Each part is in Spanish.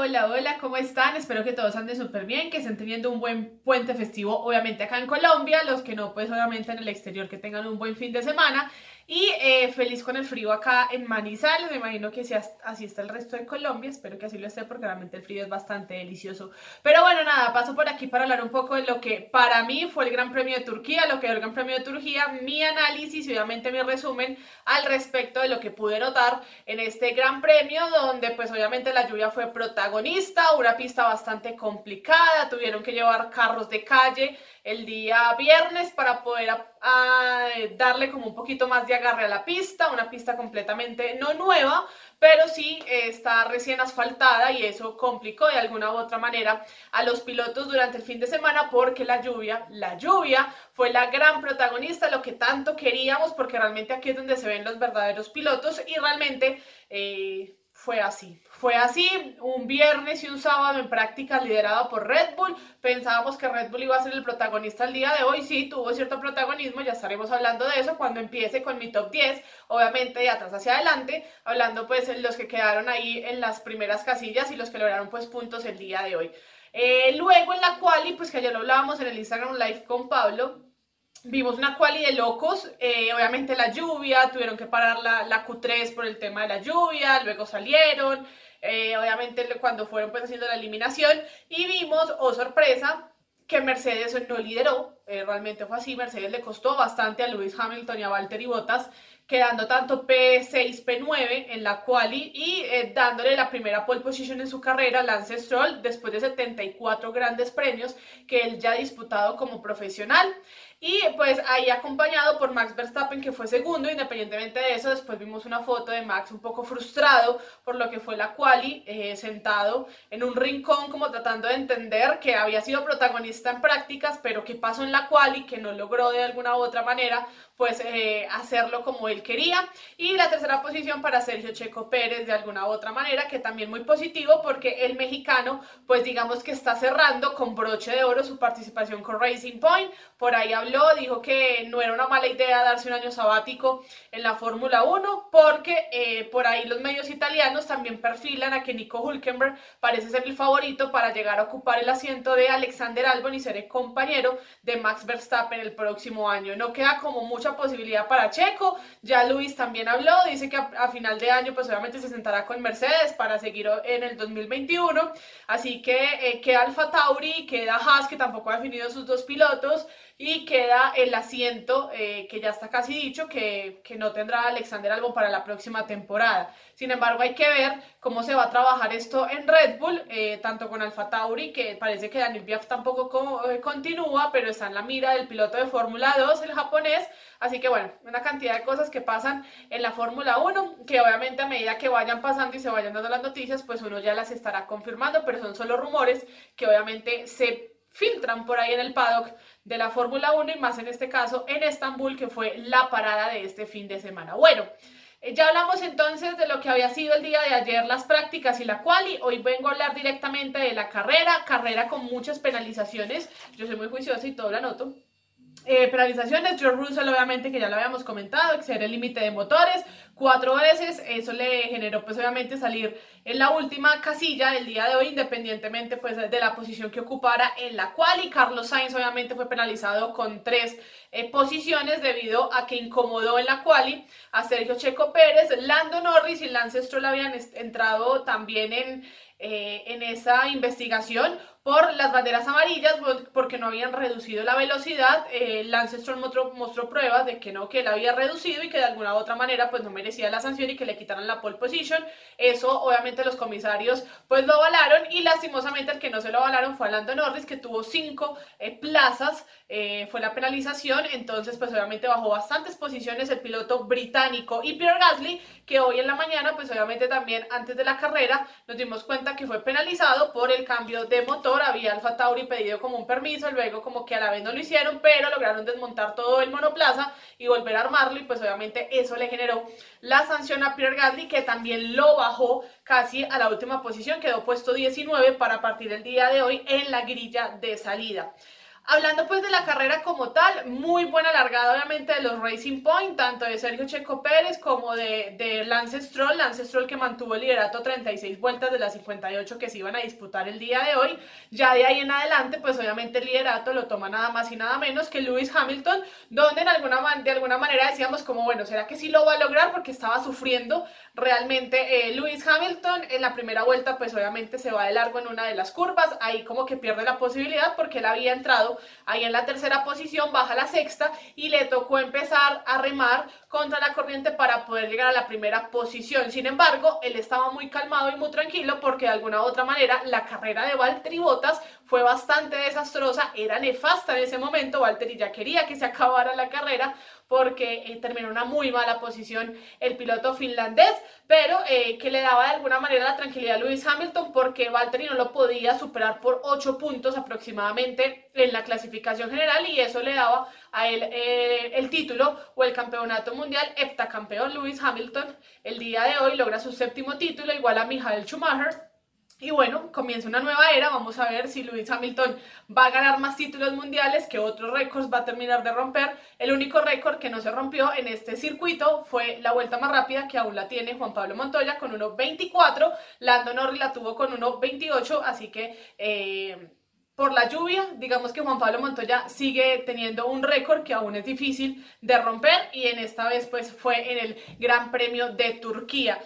hola, hola, ¿cómo están? Espero que todos anden súper bien, que estén teniendo un buen puente festivo, obviamente acá en Colombia, los que no, pues obviamente en el exterior, que tengan un buen fin de semana. Y eh, feliz con el frío acá en Manizales, me imagino que así está el resto de Colombia, espero que así lo esté porque realmente el frío es bastante delicioso. Pero bueno, nada, paso por aquí para hablar un poco de lo que para mí fue el Gran Premio de Turquía, lo que es el Gran Premio de Turquía, mi análisis y obviamente mi resumen al respecto de lo que pude notar en este Gran Premio, donde pues obviamente la lluvia fue protagonista, una pista bastante complicada, tuvieron que llevar carros de calle el día viernes para poder darle como un poquito más de agarre a la pista, una pista completamente no nueva, pero sí eh, está recién asfaltada y eso complicó de alguna u otra manera a los pilotos durante el fin de semana porque la lluvia, la lluvia fue la gran protagonista, lo que tanto queríamos porque realmente aquí es donde se ven los verdaderos pilotos y realmente... Eh, fue así. Fue así, un viernes y un sábado en práctica liderado por Red Bull. Pensábamos que Red Bull iba a ser el protagonista el día de hoy. Sí, tuvo cierto protagonismo, ya estaremos hablando de eso cuando empiece con mi top 10. Obviamente de atrás hacia adelante, hablando pues de los que quedaron ahí en las primeras casillas y los que lograron pues puntos el día de hoy. Eh, luego en la quali, pues que ayer lo hablábamos en el Instagram Live con Pablo, Vimos una quali de locos, eh, obviamente la lluvia, tuvieron que parar la, la, Q3 por el tema de la lluvia, luego salieron, eh, obviamente cuando fueron pues haciendo la eliminación y vimos, oh sorpresa, que Mercedes no lideró, eh, realmente fue así, Mercedes le costó bastante a Lewis Hamilton y a Valtteri Bottas, quedando tanto P6, P9 en la quali y dándole la primera pole position en su carrera, Lance Stroll, después de 74 grandes premios que él ya ha disputado como profesional. Y pues ahí acompañado por Max Verstappen, que fue segundo, independientemente de eso, después vimos una foto de Max un poco frustrado por lo que fue la quali, eh, sentado en un rincón como tratando de entender que había sido protagonista en prácticas, pero que pasó en la quali, que no logró de alguna u otra manera pues eh, hacerlo como él quería. Y la tercera posición para Sergio Checo Pérez de alguna u otra manera, que también muy positivo porque el mexicano pues digamos que está cerrando con broche de oro su participación con Racing Point. Por ahí habló, dijo que no era una mala idea darse un año sabático en la Fórmula 1 porque eh, por ahí los medios italianos también perfilan a que Nico Hulkenberg parece ser el favorito para llegar a ocupar el asiento de Alexander Albon y ser el compañero de Max Verstappen el próximo año. No queda como mucha posibilidad para Checo. Ya Luis también habló, dice que a, final de año pues obviamente se sentará con Mercedes para seguir en el 2021. Así que eh, queda Alfa Tauri, queda Haas que tampoco ha definido sus dos pilotos y queda el asiento eh, que ya está casi dicho que, que, no tendrá Alexander Albon para la próxima temporada. Sin embargo, hay que ver cómo se va a trabajar esto en Red Bull, eh, tanto con Alfa Tauri, que parece que Daniel Biaf tampoco continúa, pero está en la mira del piloto de Fórmula 2, el japonés, Así que bueno, una cantidad de cosas que pasan en la Fórmula 1, que obviamente a medida que vayan pasando y se vayan dando las noticias, pues uno ya las estará confirmando, pero son solo rumores que obviamente se filtran por ahí en el paddock de la Fórmula 1 y más en este caso en Estambul, que fue la parada de este fin de semana. Bueno, eh, ya hablamos entonces de lo que había sido el día de ayer, las prácticas y la quali. Hoy vengo a hablar directamente de la carrera, carrera con muchas penalizaciones. Yo soy muy juiciosa y todo lo anoto. Eh, penalizaciones, George Russell obviamente que ya lo habíamos comentado, exceder el límite de motores cuatro veces, eso le generó pues obviamente salir en la última casilla del día de hoy, independientemente pues de la posición que ocupara en la cual Carlos Sainz obviamente fue penalizado con tres eh, posiciones debido a que incomodó en la quali a Sergio Checo Pérez, Lando Norris y Lance Stroll habían entrado también en, eh, en esa investigación por las banderas amarillas porque no habían reducido la velocidad. Eh, Lance mostró, mostró, pruebas de que no, que él había reducido y que de alguna u otra manera pues no merecía la sanción y que le quitaran la pole position. Eso obviamente los comisarios pues lo avalaron y lastimosamente el que no se lo avalaron fue Lando Norris que tuvo cinco eh, plazas, eh, fue la penalización, entonces pues obviamente bajó bastantes posiciones el piloto británico y Pierre Gasly que hoy en la mañana pues obviamente también antes de la carrera nos dimos cuenta que fue penalizado por el cambio de motor había Alfa Tauri pedido como un permiso, luego como que a la vez no lo hicieron, pero lograron desmontar todo el monoplaza y volver a armarlo y pues obviamente eso le generó la sanción a Pierre Gasly que también lo bajó casi a la última posición, quedó puesto 19 para partir el día de hoy en la grilla de salida. Hablando pues de la carrera como tal, muy buena largada obviamente de los Racing Point, tanto de Sergio Checo Pérez como de, de Lance Stroll, Lance Stroll que mantuvo el liderato 36 vueltas de las 58 que se iban a disputar el día de hoy, ya de ahí en adelante pues obviamente el liderato lo toma nada más y nada menos que Lewis Hamilton, donde en alguna, de alguna manera decíamos como bueno, ¿será que sí lo va a lograr? Porque estaba sufriendo realmente eh, Lewis Hamilton en la primera vuelta pues obviamente se va de largo en una de las curvas, ahí como que pierde la posibilidad porque él había entrado ahí en la tercera posición, baja la sexta y le tocó empezar a remar contra la corriente para poder llegar a la primera posición. Sin embargo, él estaba muy calmado y muy tranquilo porque de alguna u otra manera la carrera de Valtteri Bottas fue bastante desastrosa, era nefasta en ese momento, Valtteri ya quería que se acabara la carrera porque eh, terminó una muy mala posición el piloto finlandés, pero eh, que le daba de alguna manera la tranquilidad a Lewis Hamilton porque Valtteri no lo podía superar por 8 puntos aproximadamente en la clasificación general y eso le daba a él eh, el título o el campeonato mundial heptacampeón Lewis Hamilton el día de hoy. Logra su séptimo título igual a Michael Schumacher y bueno, comienza una nueva era, vamos a ver si Lewis Hamilton va a ganar más títulos mundiales, que otros récords va a terminar de romper. El único récord que no se rompió en este circuito fue la vuelta más rápida, que aún la tiene Juan Pablo Montoya con 1.24, Lando Norris la tuvo con 1.28, así que... Eh, por la lluvia, digamos que Juan Pablo Montoya sigue teniendo un récord que aún es difícil de romper y en esta vez pues fue en el Gran Premio de Turquía.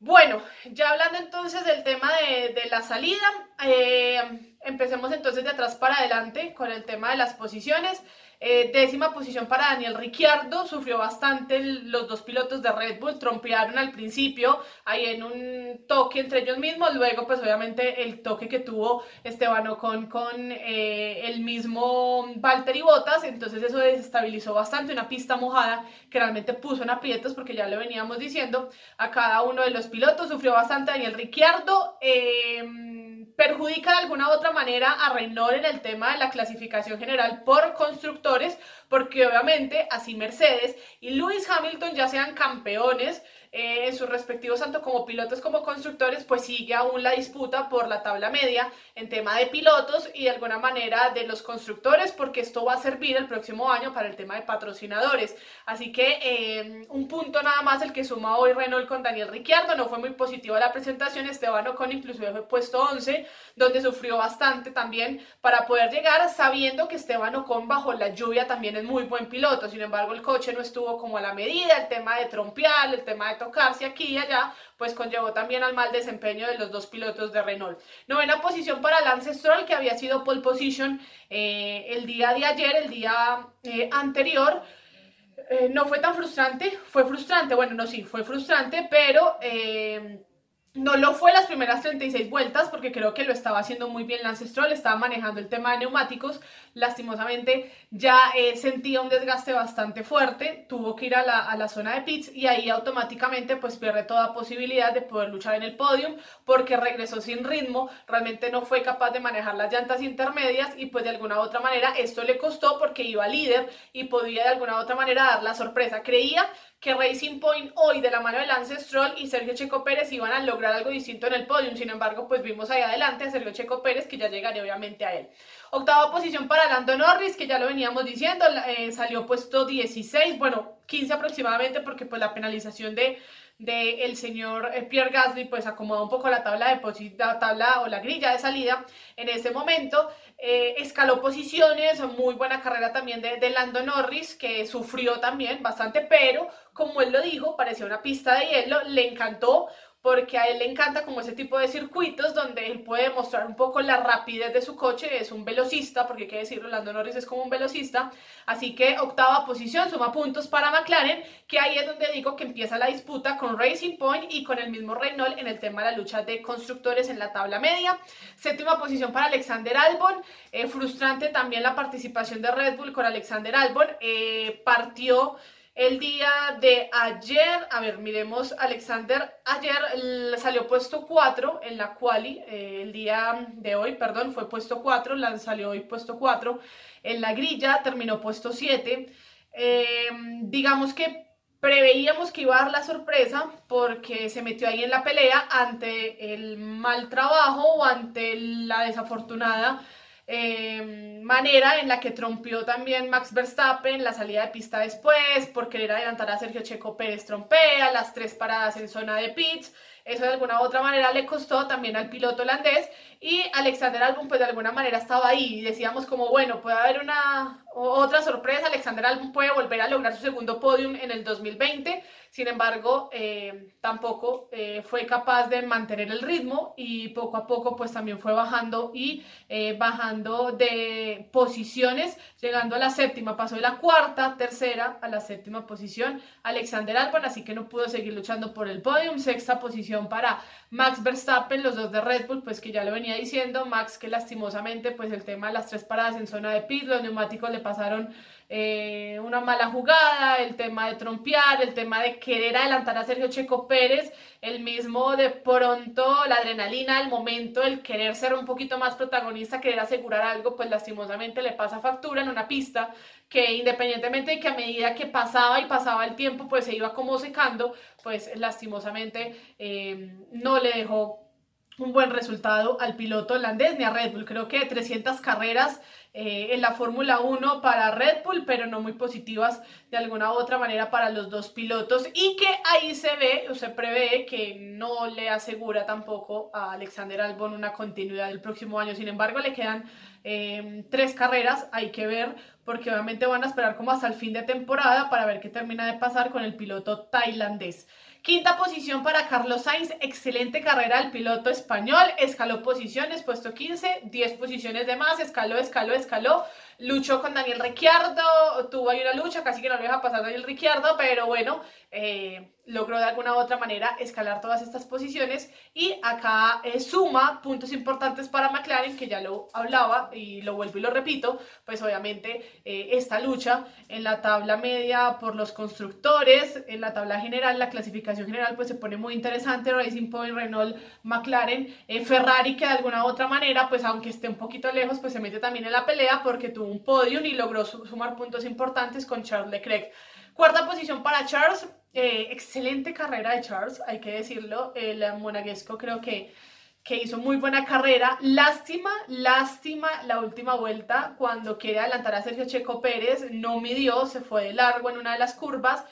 Bueno, ya hablando entonces del tema de, la salida, eh, empecemos entonces de atrás para adelante con el tema de las posiciones. Eh, décima posición para Daniel Ricciardo, sufrió bastante los dos pilotos de Red Bull, trompearon al principio, ahí en un toque entre ellos mismos, luego pues obviamente el toque que tuvo Esteban Ocon con eh, el mismo Valtteri Bottas, entonces eso desestabilizó bastante, una pista mojada que realmente puso en aprietos porque ya lo veníamos diciendo a cada uno de los pilotos, sufrió bastante Daniel Ricciardo. Eh, perjudica de alguna u otra manera a Renault en el tema de la clasificación general por constructores, porque obviamente así Mercedes y Lewis Hamilton ya sean campeones eh, en sus respectivos, tanto como pilotos como constructores, pues sigue aún la disputa por la tabla media en tema de pilotos y de alguna manera de los constructores, porque esto va a servir el próximo año para el tema de patrocinadores. Así que eh, un punto nada más el que suma hoy Renault con Daniel Ricciardo, no fue muy positiva la presentación, Esteban Ocon inclusive fue puesto 11, donde sufrió bastante también para poder llegar, sabiendo que Esteban Ocon bajo la lluvia también es muy buen piloto, sin embargo el coche no estuvo como a la medida, el tema de trompear, el tema de tocarse aquí y allá, pues conllevó también al mal desempeño de los dos pilotos de Renault. Novena posición para Lance Stroll, que había sido pole position eh, el día de ayer, el día eh, anterior. Eh, no fue tan frustrante, fue frustrante, bueno, no, sí, fue frustrante, pero no lo fue las primeras 36 vueltas porque creo que lo estaba haciendo muy bien Lance Stroll, estaba manejando el tema de neumáticos, lastimosamente ya eh, sentía un desgaste bastante fuerte, tuvo que ir a la, a la, zona de pits y ahí automáticamente pues pierde toda posibilidad de poder luchar en el podium porque regresó sin ritmo, realmente no fue capaz de manejar las llantas intermedias y pues de alguna u otra manera esto le costó porque iba líder y podía de alguna u otra manera dar la sorpresa, creía que Racing Point hoy de la mano de Lance Stroll y Sergio Checo Pérez iban a lograr algo distinto en el podium. Sin embargo, pues vimos ahí adelante a Sergio Checo Pérez que ya llegaría obviamente a él. Octava posición para Lando Norris, que ya lo veníamos diciendo, eh, salió puesto 16, bueno, 15 aproximadamente porque pues la penalización de del señor eh, Pierre Gasly, pues acomodó un poco la tabla de la tabla o la grilla de salida en ese momento. Eh, escaló posiciones, muy buena carrera también de, de, Lando Norris, que sufrió también bastante, pero como él lo dijo, parecía una pista de hielo, le encantó porque a él le encanta como ese tipo de circuitos donde él puede mostrar un poco la rapidez de su coche, es un velocista, porque hay que decirlo, Lando Norris es como un velocista, así que octava posición, suma puntos para McLaren, que ahí es donde digo que empieza la disputa con Racing Point y con el mismo Renault en el tema de la lucha de constructores en la tabla media, séptima posición para Alexander Albon, eh, frustrante también la participación de Red Bull con Alexander Albon, eh, partió el día de ayer, a ver, miremos, Alexander, ayer salió puesto 4 en la quali, eh, el día de hoy, perdón, fue puesto 4, salió hoy puesto 4, en la grilla terminó puesto 7. Em, digamos que preveíamos que iba a dar la sorpresa porque se metió ahí en la pelea ante el mal trabajo o ante la desafortunada eh, manera en la que trompeó también Max Verstappen la salida de pista después, por querer adelantar a Sergio Checo Pérez trompea, las tres paradas en zona de pits, eso de alguna u otra manera le costó también al piloto holandés y Alexander Albon pues de alguna manera estaba ahí y decíamos como bueno, puede haber una otra sorpresa, Alexander Albon puede volver a lograr su segundo podium en el 2020, sin embargo eh, tampoco eh, fue capaz de mantener el ritmo y poco a poco pues también fue bajando y eh, bajando de posiciones, llegando a la séptima, pasó de la cuarta, tercera a la séptima posición Alexander Albon, así que no pudo seguir luchando por el podium, sexta posición para Max Verstappen, los dos de Red Bull, pues que ya lo venía diciendo, Max que lastimosamente pues el tema de las tres paradas en zona de pit, los neumáticos le pasaron eh, una mala jugada, el tema de trompear, el tema de querer adelantar a Sergio Checo Pérez, el mismo de pronto la adrenalina, el momento, el querer ser un poquito más protagonista, querer asegurar algo, pues lastimosamente le pasa factura en una pista que independientemente de que a medida que pasaba y pasaba el tiempo, pues se iba como secando, pues lastimosamente eh, no le dejó un buen resultado al piloto holandés ni a Red Bull. Creo que 300 carreras eh, en la Fórmula 1 para Red Bull, pero no muy positivas de alguna u otra manera para los dos pilotos y que ahí se ve o se prevé que no le asegura tampoco a Alexander Albon una continuidad el próximo año. Sin embargo, le quedan eh, tres carreras, hay que ver, porque obviamente van a esperar como hasta el fin de temporada para ver qué termina de pasar con el piloto tailandés. Quinta posición para Carlos Sainz, excelente carrera del piloto español, escaló posiciones, puesto 15, 10 posiciones de más, escaló, escaló, escaló, luchó con Daniel Ricciardo, tuvo ahí una lucha, casi que no lo deja pasar Daniel Ricciardo, pero bueno, eh, logró de alguna u otra manera escalar todas estas posiciones y acá eh, suma puntos importantes para McLaren, que ya lo hablaba y lo vuelvo y lo repito, pues obviamente eh, esta lucha en la tabla media por los constructores, en la tabla general, la clasificación general pues se pone muy interesante, Racing Point, Renault, McLaren, Ferrari que de alguna u otra manera pues aunque esté un poquito lejos pues se mete también en la pelea porque tuvo un podium y logró sumar puntos importantes con Charles Leclerc. Cuarta posición para Charles, eh, excelente carrera de Charles, hay que decirlo. El monaguesco creo que, que hizo muy buena carrera. Lástima, lástima la última vuelta cuando quiere adelantar a Sergio Checo Pérez, no midió, se fue de largo en una de las curvas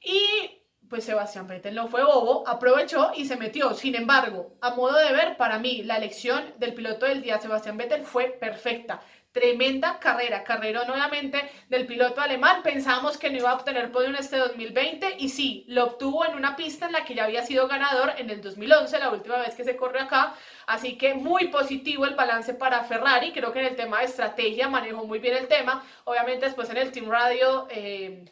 y pues Sebastián Vettel no fue bobo, aprovechó y se metió. Sin embargo, a modo de ver, para mí la elección del piloto del día, Sebastián Vettel, fue perfecta. Tremenda carrera, carrera nuevamente del piloto alemán. Pensábamos que no iba a obtener podio en este 2020 y sí, lo obtuvo en una pista en la que ya había sido ganador en el 2011, la última vez que se corrió acá. Así que muy positivo el balance para Ferrari. Creo que en el tema de estrategia manejó muy bien el tema. Obviamente después en el Team Radio... Eh,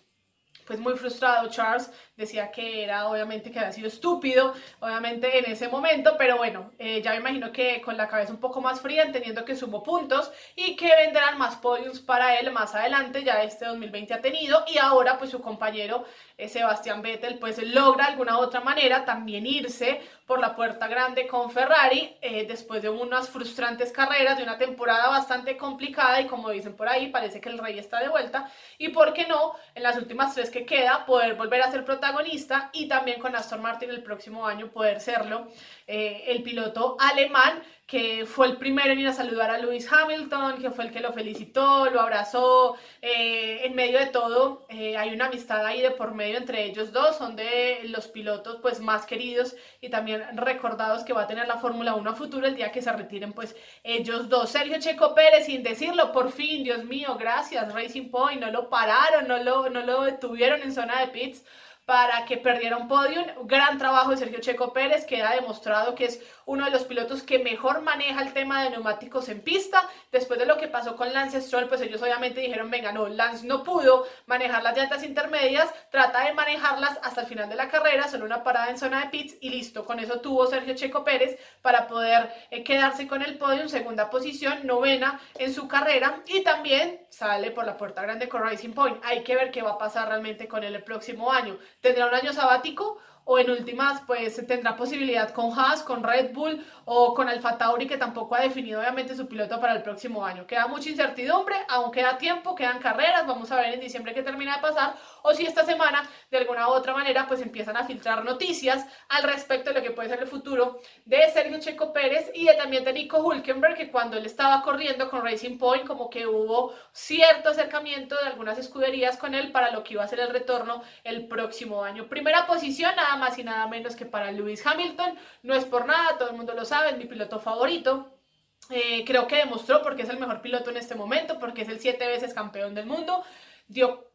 pues muy frustrado Charles, decía que era obviamente que había sido estúpido, obviamente en ese momento, pero bueno, eh, ya me imagino que con la cabeza un poco más fría, entendiendo que sumó puntos y que vendrán más podiums para él más adelante, ya este 2020 ha tenido y ahora pues su compañero eh, Sebastián Vettel pues logra de alguna otra manera también irse por la puerta grande con Ferrari eh, después de unas frustrantes carreras, de una temporada bastante complicada y como dicen por ahí, parece que el rey está de vuelta y por qué no, en las últimas tres que queda, poder volver a ser protagonista y también con Aston Martin el próximo año poder serlo, eh, el piloto alemán que fue el primero en ir a saludar a Lewis Hamilton, que fue el que lo felicitó, lo abrazó, eh, en medio de todo eh, hay una amistad ahí de por medio entre ellos dos, son de los pilotos pues más queridos y también recordados que va a tener la Fórmula 1 a futuro el día que se retiren pues ellos dos. Sergio Checo Pérez, sin decirlo, por fin, Dios mío, gracias Racing Point, no lo pararon, no lo, no lo detuvieron en zona de pits para que perdiera un podium. Gran trabajo de Sergio Checo Pérez, que ha demostrado que es uno de los pilotos que mejor maneja el tema de neumáticos en pista. Después de lo que pasó con Lance Stroll, pues ellos obviamente dijeron, venga, no, Lance no pudo manejar las llantas intermedias, trata de manejarlas hasta el final de la carrera, solo una parada en zona de pits y listo. Con eso tuvo Sergio Checo Pérez para poder eh, quedarse con el podium, segunda posición, novena en su carrera y también sale por la puerta grande con Racing Point. Hay que ver qué va a pasar realmente con él el próximo año. ¿Tendrá un año sabático o en últimas pues tendrá posibilidad con Haas, con Red Bull o con Alfa Tauri que tampoco ha definido obviamente su piloto para el próximo año. Queda mucha incertidumbre, aún queda tiempo, quedan carreras, vamos a ver en diciembre qué termina de pasar o si esta semana de alguna u otra manera pues empiezan a filtrar noticias al respecto de lo que puede ser el futuro de Sergio Checo Pérez y de, también de Nico Hulkenberg que cuando él estaba corriendo con Racing Point como que hubo cierto acercamiento de algunas escuderías con él para lo que iba a ser el retorno el próximo año. Primera posición nada más y nada menos que para Lewis Hamilton, no es por nada, todo el mundo lo sabe, es mi piloto favorito. Eh, creo que demostró porque es el mejor piloto en este momento, porque es el siete veces campeón del mundo. Dio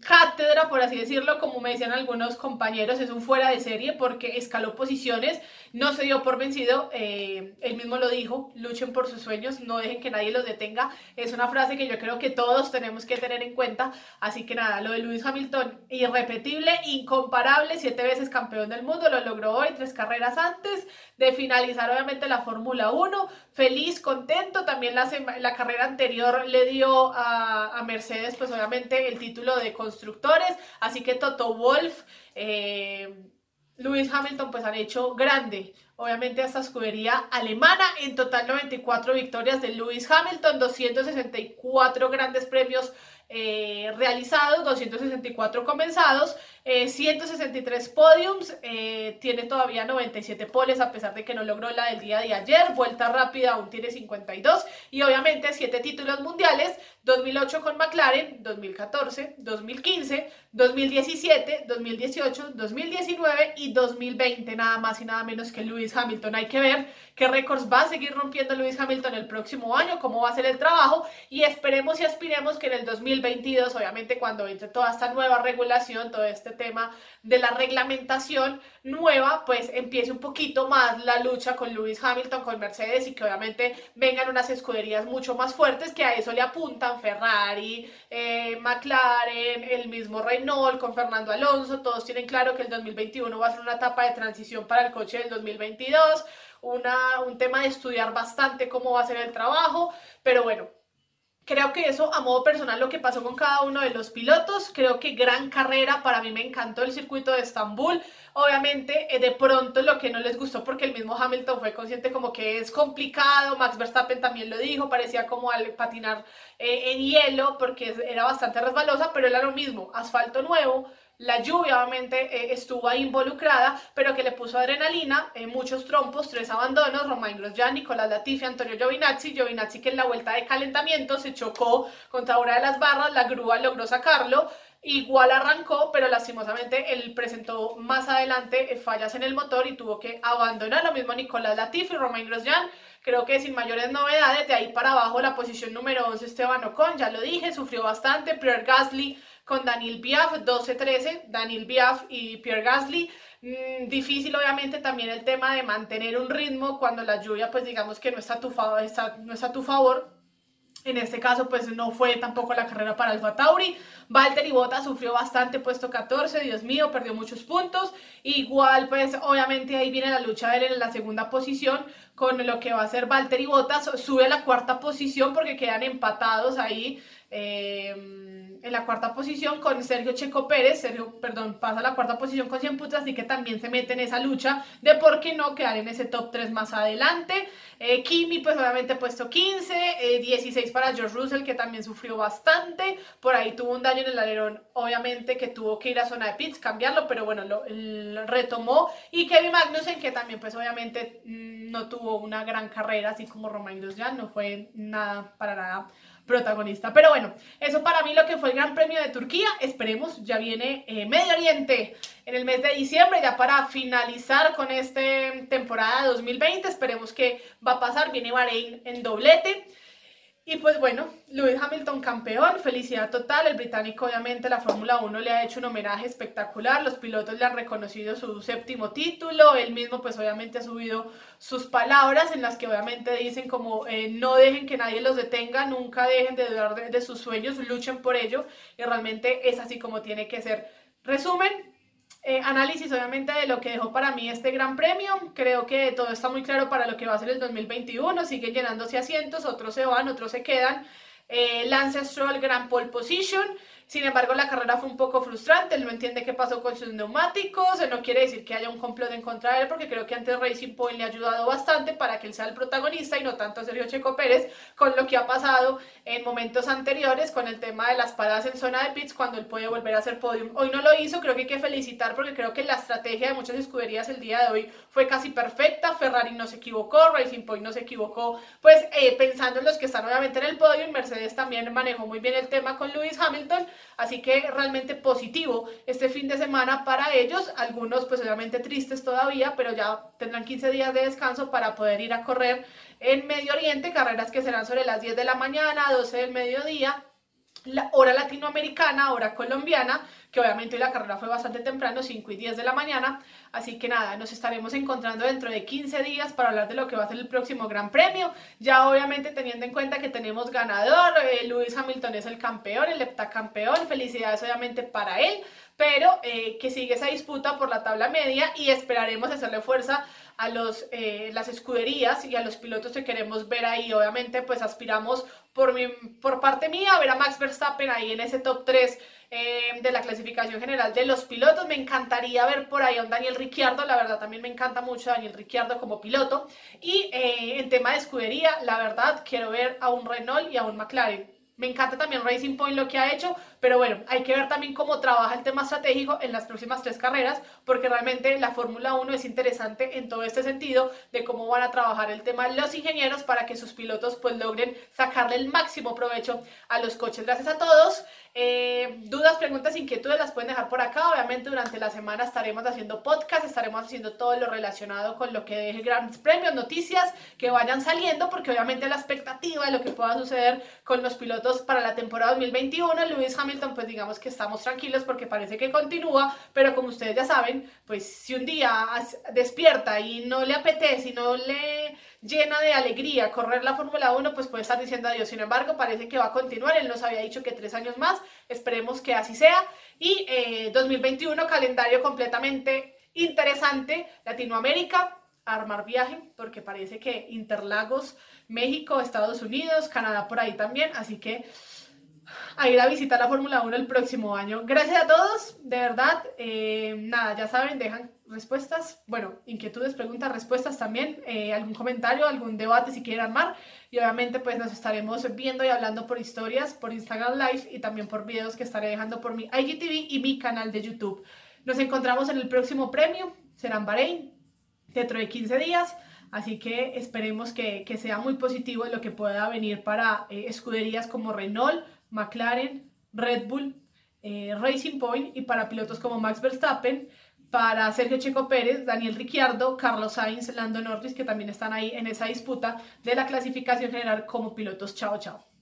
cátedra, por así decirlo, como me decían algunos compañeros, es un fuera de serie porque escaló posiciones, no se dio por vencido, eh, él mismo lo dijo, luchen por sus sueños, no dejen que nadie los detenga, es una frase que yo creo que todos tenemos que tener en cuenta, así que nada, lo de Lewis Hamilton, irrepetible, incomparable, siete veces campeón del mundo, lo logró hoy, tres carreras antes de finalizar obviamente la Fórmula 1, feliz, contento, también la, la carrera anterior le dio a, a Mercedes pues obviamente el título de de constructores, así que Toto Wolf, eh, Lewis Hamilton pues han hecho grande, obviamente esta escudería alemana, en total 94 victorias de Lewis Hamilton, 264 grandes premios eh, realizados, 264 comenzados, 163 eh, podiums, eh, tiene todavía 97 poles a pesar de que no logró la del día de ayer, vuelta rápida aún tiene 52 y obviamente 7 títulos mundiales, 2008 con McLaren, 2014, 2015, 2017, 2018, 2019 y 2020, nada más y nada menos que Lewis Hamilton. Hay que ver qué récords va a seguir rompiendo Lewis Hamilton el próximo año, cómo va a ser el trabajo y esperemos y aspiremos que en el 2022, obviamente cuando entre toda esta nueva regulación, todo este tema de la reglamentación nueva, pues empiece un poquito más la lucha con Lewis Hamilton, con Mercedes y que obviamente vengan unas escuderías mucho más fuertes que a eso le apuntan Ferrari, eh, McLaren, el mismo Renault con Fernando Alonso, todos tienen claro que el 2021 va a ser una etapa de transición para el coche del 2022, una, un tema de estudiar bastante cómo va a ser el trabajo, pero bueno, Creo que eso a modo personal lo que pasó con cada uno de los pilotos, creo que gran carrera, para mí me encantó el circuito de Estambul, obviamente eh, de pronto lo que no les gustó porque el mismo Hamilton fue consciente como que es complicado, Max Verstappen también lo dijo, parecía como al patinar eh, en hielo porque era bastante resbalosa, pero era lo mismo, asfalto nuevo, la lluvia obviamente eh, estuvo ahí involucrada, pero que le puso adrenalina, eh, muchos trompos, tres abandonos, Romain Grosjean, Nicolás Latifi, Antonio Giovinazzi, Giovinazzi que en la vuelta de calentamiento se chocó contra una de las barras, la grúa logró sacarlo, igual arrancó, pero lastimosamente él presentó más adelante eh, fallas en el motor y tuvo que abandonar, lo mismo Nicolás Latifi, Romain Grosjean, creo que sin mayores novedades, de ahí para abajo la posición número 11 Esteban Ocon, ya lo dije, sufrió bastante, Pierre Gasly con Daniel Biaf, 12-13, Daniel Biaf y Pierre Gasly. Mm, difícil obviamente también el tema de mantener un ritmo cuando la lluvia pues digamos que no está a tu favor, en este caso, pues no fue tampoco la carrera para Alfa Tauri. Valtteri Bottas sufrió bastante, puesto 14, Dios mío, perdió muchos puntos. Igual, pues obviamente ahí viene la lucha de él en la segunda posición con lo que va a ser Valtteri Bottas. Sube a la cuarta posición porque quedan empatados ahí. Eh, en la cuarta posición con Sergio Checo Pérez, Sergio, perdón, pasa a la cuarta posición con 100 puntos, así que también se mete en esa lucha de por qué no quedar en ese top 3 más adelante. Eh, Kimi, pues obviamente puesto 15, 16 eh, para George Russell, que también sufrió bastante, por ahí tuvo un daño en el alerón, obviamente que tuvo que ir a zona de pits, cambiarlo, pero bueno, lo, retomó. Y Kevin Magnussen, que también pues obviamente mm, no tuvo una gran carrera, así como Romain Grosjean, no fue nada, para nada protagonista. Pero bueno, eso para mí lo que fue el Gran Premio de Turquía. Esperemos, ya viene eh, Medio Oriente en el mes de diciembre, ya para finalizar con esta temporada 2020. Esperemos que va a pasar. Viene Bahrein en doblete. Y pues bueno, Lewis Hamilton campeón, felicidad total, el británico obviamente la Fórmula 1 le ha hecho un homenaje espectacular, los pilotos le han reconocido su séptimo título, él mismo pues obviamente ha subido sus palabras en las que obviamente dicen como eh, no dejen que nadie los detenga, nunca dejen de dudar de sus sueños, luchen por ello y realmente es así como tiene que ser. Resumen, eh, análisis obviamente de lo que dejó para mí este gran premio. Creo que todo está muy claro para lo que va a ser el 2021. Siguen llenándose asientos, otros se van, otros se quedan. Eh, Lance Stroll, gran pole position. Sin embargo, la carrera fue un poco frustrante, él no entiende qué pasó con sus neumáticos, no quiere decir que haya un complot en contra de él, porque creo que antes Racing Point le ha ayudado bastante para que él sea el protagonista y no tanto Sergio Checo Pérez, con lo que ha pasado en momentos anteriores con el tema de las paradas en zona de pits cuando él puede volver a hacer podium. Hoy no lo hizo, creo que hay que felicitar porque creo que la estrategia de muchas escuderías el día de hoy fue casi perfecta, Ferrari no se equivocó, Racing Point no se equivocó, pues eh, pensando en los que están obviamente en el podio, Mercedes también manejó muy bien el tema con Lewis Hamilton, así que realmente positivo este fin de semana para ellos, algunos pues obviamente tristes todavía, pero ya tendrán 15 días de descanso para poder ir a correr en Medio Oriente, carreras que serán sobre las 10 de la mañana, 12 del mediodía, hora latinoamericana, hora colombiana, que obviamente la carrera fue bastante temprano, 5 y 10 de la mañana, así que nada, nos estaremos encontrando dentro de 15 días para hablar de lo que va a ser el próximo Gran Premio, ya obviamente teniendo en cuenta que tenemos ganador, eh, Lewis Hamilton es el campeón, el heptacampeón, felicidades obviamente para él, pero eh, que sigue esa disputa por la tabla media y esperaremos hacerle fuerza a los, eh, las escuderías y a los pilotos que queremos ver ahí. Obviamente, pues aspiramos por, por parte mía a ver a Max Verstappen ahí en ese top 3 eh, de la clasificación general de los pilotos. Me encantaría ver por ahí a un Daniel Ricciardo, la verdad también me encanta mucho Daniel Ricciardo como piloto. Y eh, en tema de escudería, la verdad quiero ver a un Renault y a un McLaren. Me encanta también Racing Point lo que ha hecho, pero bueno, hay que ver también cómo trabaja el tema estratégico en las próximas tres carreras, porque realmente la Fórmula 1 es interesante en todo este sentido de cómo van a trabajar el tema los ingenieros para que sus pilotos pues logren sacarle el máximo provecho a los coches. Gracias a todos. Eh, dudas, preguntas, inquietudes las pueden dejar por acá. Obviamente durante la semana estaremos haciendo podcast, estaremos haciendo todo lo relacionado con lo que deje grandes premios, noticias que vayan saliendo, porque obviamente la expectativa de lo que pueda suceder con los pilotos para la temporada 2021. Lewis Hamilton, pues digamos que estamos tranquilos porque parece que continúa, pero como ustedes ya saben, pues si un día despierta y no le apetece, y no le llena de alegría correr la Fórmula 1, pues puede estar diciendo adiós. Sin embargo, parece que va a continuar. Él nos había dicho que tres años más. Esperemos que así sea. Y 2021, eh, calendario completamente interesante. Latinoamérica, armar viaje, porque parece que Interlagos, México, Estados Unidos, Canadá por ahí también. Así que a ir a la Fórmula 1 el próximo año. Gracias a todos, de verdad. Eh, nada, ya saben, dejan respuestas, bueno, inquietudes, preguntas, respuestas también, eh, algún comentario, algún debate si quieren armar. Y obviamente pues nos estaremos viendo y hablando por historias, por Instagram Live y también por videos que estaré dejando por mi IGTV y mi canal de YouTube. Nos encontramos en el próximo premio, será en Bahrein, dentro de 15 días. Así que esperemos que, sea muy positivo lo que pueda venir para eh, escuderías como Renault, McLaren, Red Bull, eh, Racing Point y para pilotos como Max Verstappen, para Sergio Checo Pérez, Daniel Ricciardo, Carlos Sainz, Lando Norris, que también están ahí en esa disputa de la clasificación general como pilotos. Chao, chao.